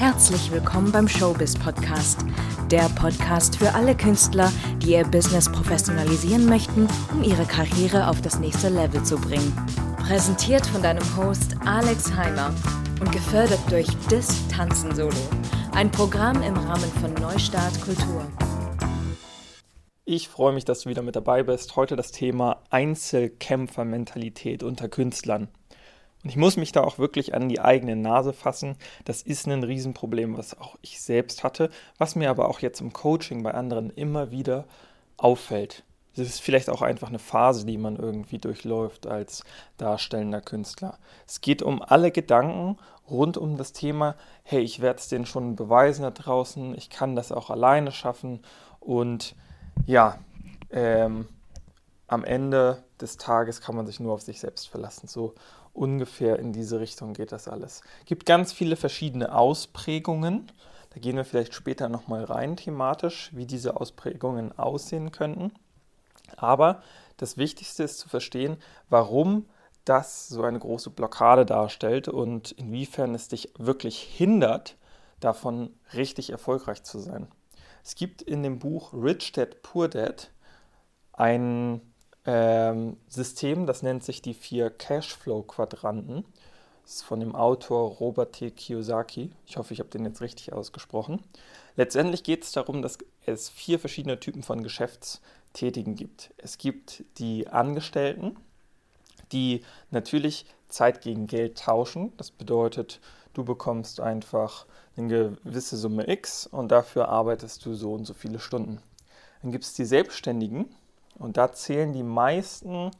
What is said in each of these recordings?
Herzlich willkommen beim Showbiz Podcast, der Podcast für alle Künstler, die ihr Business professionalisieren möchten, um ihre Karriere auf das nächste Level zu bringen. Präsentiert von deinem Host Alex Heimer und gefördert durch Dis Tanzen Solo, ein Programm im Rahmen von Neustart Kultur. Ich freue mich, dass du wieder mit dabei bist. Heute das Thema Einzelkämpfermentalität unter Künstlern. Und ich muss mich da auch wirklich an die eigene Nase fassen. Das ist ein Riesenproblem, was auch ich selbst hatte, was mir aber auch jetzt im Coaching bei anderen immer wieder auffällt. Es ist vielleicht auch einfach eine Phase, die man irgendwie durchläuft als darstellender Künstler. Es geht um alle Gedanken rund um das Thema, hey, ich werde es denen schon beweisen da draußen, ich kann das auch alleine schaffen und ja, ähm, am Ende des Tages kann man sich nur auf sich selbst verlassen. So ungefähr in diese Richtung geht das alles. Es gibt ganz viele verschiedene Ausprägungen. Da gehen wir vielleicht später nochmal rein thematisch, wie diese Ausprägungen aussehen könnten. Aber das Wichtigste ist zu verstehen, warum das so eine große Blockade darstellt und inwiefern es dich wirklich hindert, davon richtig erfolgreich zu sein. Es gibt in dem Buch Rich Dad Poor Dad ein ähm, System, das nennt sich die vier Cashflow-Quadranten. Das ist von dem Autor Robert T. Kiyosaki. Ich hoffe, ich habe den jetzt richtig ausgesprochen. Letztendlich geht es darum, dass es vier verschiedene Typen von Geschäftstätigen gibt. Es gibt die Angestellten, die natürlich Zeit gegen Geld tauschen. Das bedeutet, du bekommst einfach eine gewisse Summe X und dafür arbeitest du so und so viele Stunden. Dann gibt es die Selbstständigen, und da zählen die meisten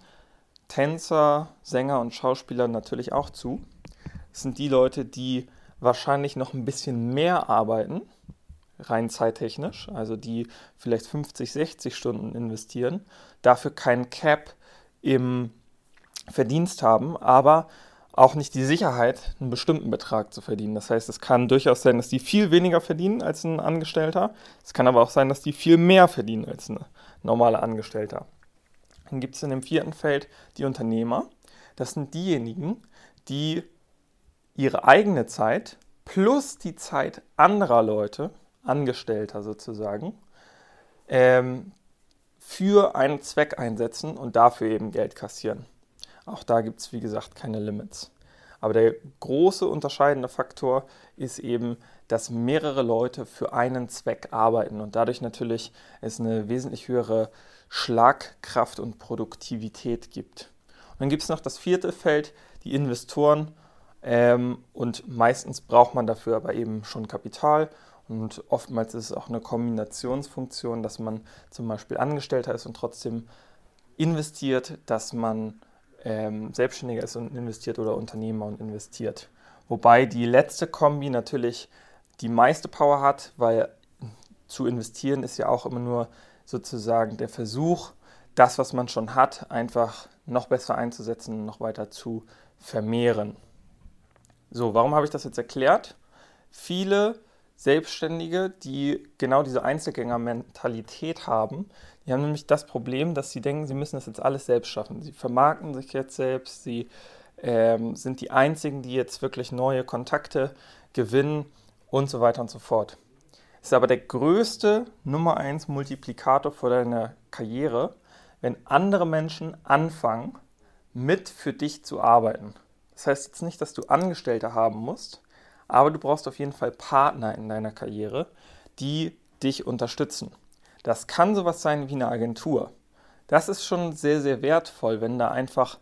Tänzer, Sänger und Schauspieler natürlich auch zu. Das sind die Leute, die wahrscheinlich noch ein bisschen mehr arbeiten, rein zeittechnisch, also die vielleicht 50, 60 Stunden investieren, dafür kein Cap im Verdienst haben, aber auch nicht die Sicherheit, einen bestimmten Betrag zu verdienen. Das heißt, es kann durchaus sein, dass die viel weniger verdienen als ein Angestellter. Es kann aber auch sein, dass die viel mehr verdienen als ein normaler Angestellter. Dann gibt es in dem vierten Feld die Unternehmer. Das sind diejenigen, die ihre eigene Zeit plus die Zeit anderer Leute, Angestellter sozusagen, ähm, für einen Zweck einsetzen und dafür eben Geld kassieren. Auch da gibt es, wie gesagt, keine Limits. Aber der große unterscheidende Faktor ist eben, dass mehrere Leute für einen Zweck arbeiten und dadurch natürlich es eine wesentlich höhere Schlagkraft und Produktivität gibt. Und dann gibt es noch das vierte Feld, die Investoren. Ähm, und meistens braucht man dafür aber eben schon Kapital. Und oftmals ist es auch eine Kombinationsfunktion, dass man zum Beispiel Angestellter ist und trotzdem investiert, dass man ähm, Selbstständiger ist und investiert oder Unternehmer und investiert. Wobei die letzte Kombi natürlich die meiste Power hat, weil zu investieren ist ja auch immer nur sozusagen der Versuch, das, was man schon hat, einfach noch besser einzusetzen und noch weiter zu vermehren. So, warum habe ich das jetzt erklärt? Viele Selbstständige, die genau diese Einzelgänger-Mentalität haben, die haben nämlich das Problem, dass sie denken, sie müssen das jetzt alles selbst schaffen. Sie vermarkten sich jetzt selbst, sie ähm, sind die Einzigen, die jetzt wirklich neue Kontakte gewinnen und so weiter und so fort. Ist aber der größte Nummer 1 Multiplikator für deine Karriere, wenn andere Menschen anfangen, mit für dich zu arbeiten. Das heißt jetzt nicht, dass du Angestellte haben musst, aber du brauchst auf jeden Fall Partner in deiner Karriere, die dich unterstützen. Das kann sowas sein wie eine Agentur. Das ist schon sehr, sehr wertvoll, wenn da einfach,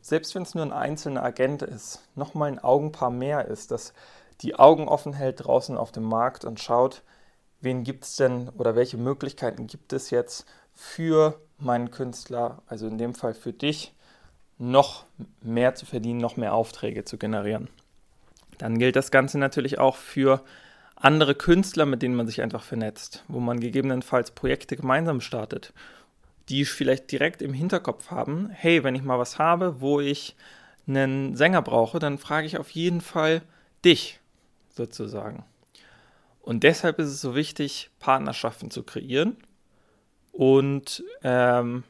selbst wenn es nur ein einzelner Agent ist, nochmal ein Augenpaar mehr ist, dass die Augen offen hält draußen auf dem Markt und schaut, wen gibt es denn oder welche Möglichkeiten gibt es jetzt für meinen Künstler, also in dem Fall für dich, noch mehr zu verdienen, noch mehr Aufträge zu generieren. Dann gilt das Ganze natürlich auch für andere Künstler, mit denen man sich einfach vernetzt, wo man gegebenenfalls Projekte gemeinsam startet, die vielleicht direkt im Hinterkopf haben, hey, wenn ich mal was habe, wo ich einen Sänger brauche, dann frage ich auf jeden Fall dich sozusagen. Und deshalb ist es so wichtig, Partnerschaften zu kreieren und ähm,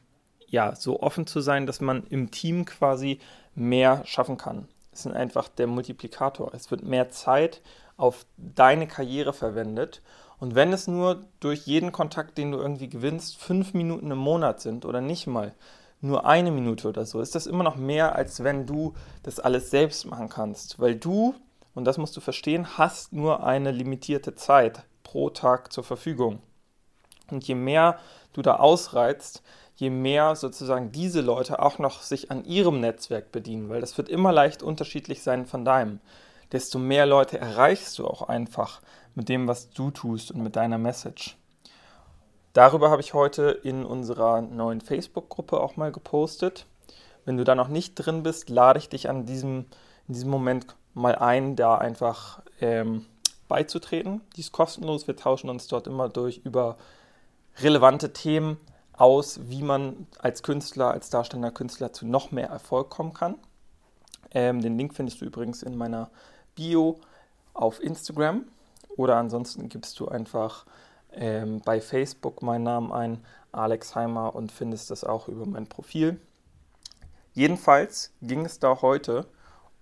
ja, so offen zu sein, dass man im Team quasi mehr schaffen kann. Ist einfach der Multiplikator. Es wird mehr Zeit auf deine Karriere verwendet. Und wenn es nur durch jeden Kontakt, den du irgendwie gewinnst, fünf Minuten im Monat sind oder nicht mal, nur eine Minute oder so, ist das immer noch mehr, als wenn du das alles selbst machen kannst. Weil du, und das musst du verstehen, hast nur eine limitierte Zeit pro Tag zur Verfügung. Und je mehr du da ausreizt, je mehr sozusagen diese Leute auch noch sich an ihrem Netzwerk bedienen, weil das wird immer leicht unterschiedlich sein von deinem, desto mehr Leute erreichst du auch einfach mit dem, was du tust und mit deiner Message. Darüber habe ich heute in unserer neuen Facebook-Gruppe auch mal gepostet. Wenn du da noch nicht drin bist, lade ich dich an diesem, in diesem Moment mal ein, da einfach ähm, beizutreten. Die ist kostenlos. Wir tauschen uns dort immer durch über relevante Themen aus, wie man als Künstler, als darstellender Künstler zu noch mehr Erfolg kommen kann. Ähm, den Link findest du übrigens in meiner Bio auf Instagram oder ansonsten gibst du einfach ähm, bei Facebook meinen Namen ein, Alex Heimer, und findest das auch über mein Profil. Jedenfalls ging es da heute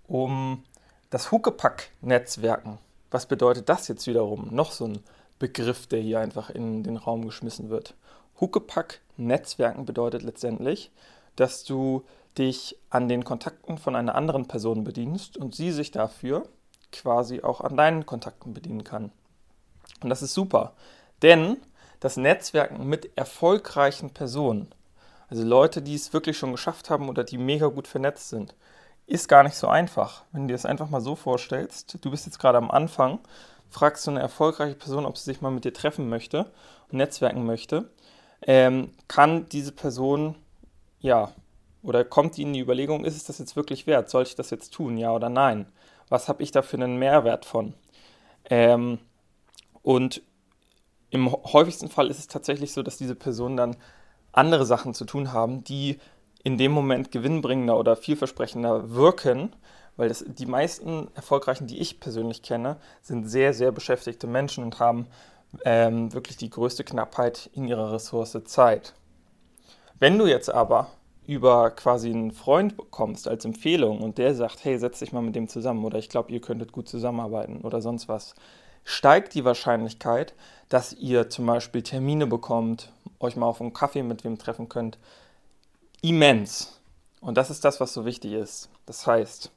um das Huckepack-Netzwerken. Was bedeutet das jetzt wiederum? Noch so ein Begriff, der hier einfach in den Raum geschmissen wird. Huckepack-Netzwerken bedeutet letztendlich, dass du dich an den Kontakten von einer anderen Person bedienst und sie sich dafür quasi auch an deinen Kontakten bedienen kann. Und das ist super, denn das Netzwerken mit erfolgreichen Personen, also Leute, die es wirklich schon geschafft haben oder die mega gut vernetzt sind, ist gar nicht so einfach. Wenn du dir das einfach mal so vorstellst, du bist jetzt gerade am Anfang, fragst du eine erfolgreiche Person, ob sie sich mal mit dir treffen möchte und netzwerken möchte, ähm, kann diese Person, ja, oder kommt in die Überlegung, ist es das jetzt wirklich wert? Soll ich das jetzt tun, ja oder nein? Was habe ich da für einen Mehrwert von? Ähm, und im häufigsten Fall ist es tatsächlich so, dass diese Personen dann andere Sachen zu tun haben, die in dem Moment gewinnbringender oder vielversprechender wirken, weil das, die meisten Erfolgreichen, die ich persönlich kenne, sind sehr, sehr beschäftigte Menschen und haben ähm, wirklich die größte Knappheit in ihrer Ressource Zeit. Wenn du jetzt aber über quasi einen Freund bekommst als Empfehlung und der sagt, hey, setz dich mal mit dem zusammen oder ich glaube, ihr könntet gut zusammenarbeiten oder sonst was, steigt die Wahrscheinlichkeit, dass ihr zum Beispiel Termine bekommt, euch mal auf einen Kaffee mit wem treffen könnt, immens. Und das ist das, was so wichtig ist. Das heißt,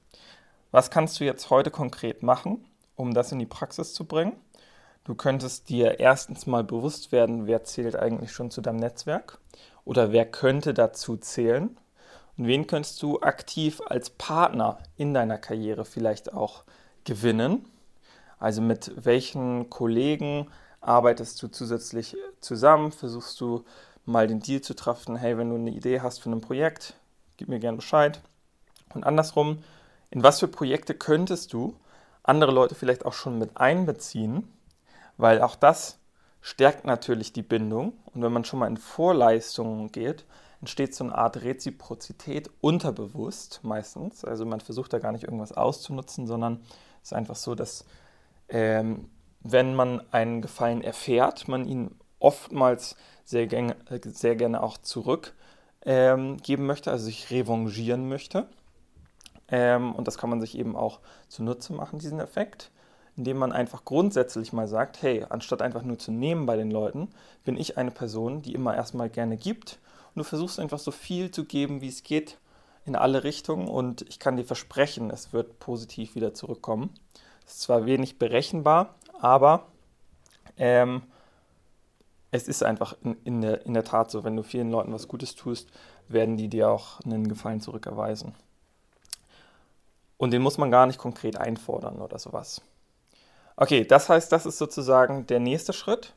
was kannst du jetzt heute konkret machen, um das in die Praxis zu bringen? Du könntest dir erstens mal bewusst werden, wer zählt eigentlich schon zu deinem Netzwerk oder wer könnte dazu zählen und wen könntest du aktiv als Partner in deiner Karriere vielleicht auch gewinnen also mit welchen Kollegen arbeitest du zusätzlich zusammen? Versuchst du mal den Deal zu treffen, hey, wenn du eine Idee hast für ein Projekt, gib mir gerne Bescheid. Und andersrum, in was für Projekte könntest du andere Leute vielleicht auch schon mit einbeziehen? Weil auch das stärkt natürlich die Bindung. Und wenn man schon mal in Vorleistungen geht, entsteht so eine Art Reziprozität unterbewusst meistens. Also man versucht da gar nicht irgendwas auszunutzen, sondern es ist einfach so, dass ähm, wenn man einen Gefallen erfährt, man ihn oftmals sehr, gern, sehr gerne auch zurückgeben ähm, möchte, also sich revanchieren möchte. Ähm, und das kann man sich eben auch zunutze machen, diesen Effekt, indem man einfach grundsätzlich mal sagt, hey, anstatt einfach nur zu nehmen bei den Leuten, bin ich eine Person, die immer erstmal gerne gibt. Und du versuchst einfach so viel zu geben, wie es geht, in alle Richtungen. Und ich kann dir versprechen, es wird positiv wieder zurückkommen. Ist zwar wenig berechenbar, aber ähm, es ist einfach in, in, der, in der Tat so, wenn du vielen Leuten was Gutes tust, werden die dir auch einen Gefallen zurückerweisen. Und den muss man gar nicht konkret einfordern oder sowas. Okay, das heißt, das ist sozusagen der nächste Schritt.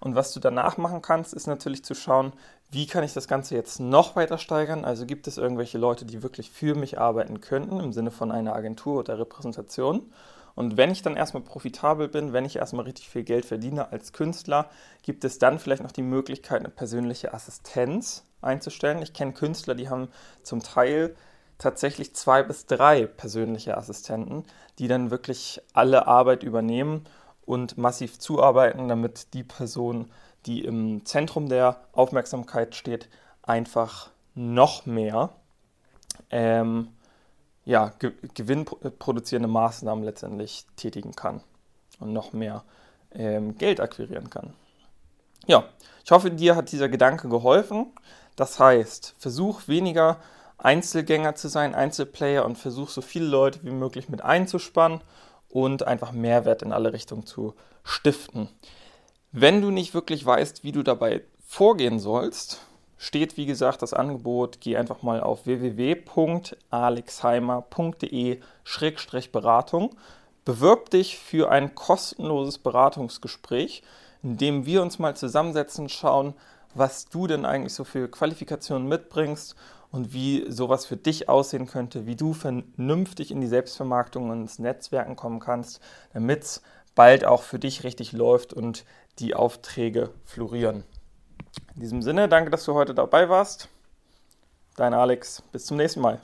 Und was du danach machen kannst, ist natürlich zu schauen, wie kann ich das Ganze jetzt noch weiter steigern? Also gibt es irgendwelche Leute, die wirklich für mich arbeiten könnten, im Sinne von einer Agentur oder Repräsentation? Und wenn ich dann erstmal profitabel bin, wenn ich erstmal richtig viel Geld verdiene als Künstler, gibt es dann vielleicht noch die Möglichkeit, eine persönliche Assistenz einzustellen. Ich kenne Künstler, die haben zum Teil tatsächlich zwei bis drei persönliche Assistenten, die dann wirklich alle Arbeit übernehmen und massiv zuarbeiten, damit die Person, die im Zentrum der Aufmerksamkeit steht, einfach noch mehr ähm, ja, gewinnproduzierende Maßnahmen letztendlich tätigen kann. und noch mehr ähm, Geld akquirieren kann. Ja, ich hoffe, dir hat dieser Gedanke geholfen. Das heißt, versuch weniger Einzelgänger zu sein, Einzelplayer und versuch so viele Leute wie möglich mit einzuspannen und einfach Mehrwert in alle Richtungen zu stiften. Wenn du nicht wirklich weißt, wie du dabei vorgehen sollst, steht wie gesagt das Angebot. Geh einfach mal auf www.alexheimer.de-beratung. Bewirb dich für ein kostenloses Beratungsgespräch, in dem wir uns mal zusammensetzen, schauen, was du denn eigentlich so für Qualifikationen mitbringst und wie sowas für dich aussehen könnte, wie du vernünftig in die Selbstvermarktung und ins Netzwerken kommen kannst, damit es bald auch für dich richtig läuft und die Aufträge florieren. In diesem Sinne, danke, dass du heute dabei warst. Dein Alex, bis zum nächsten Mal.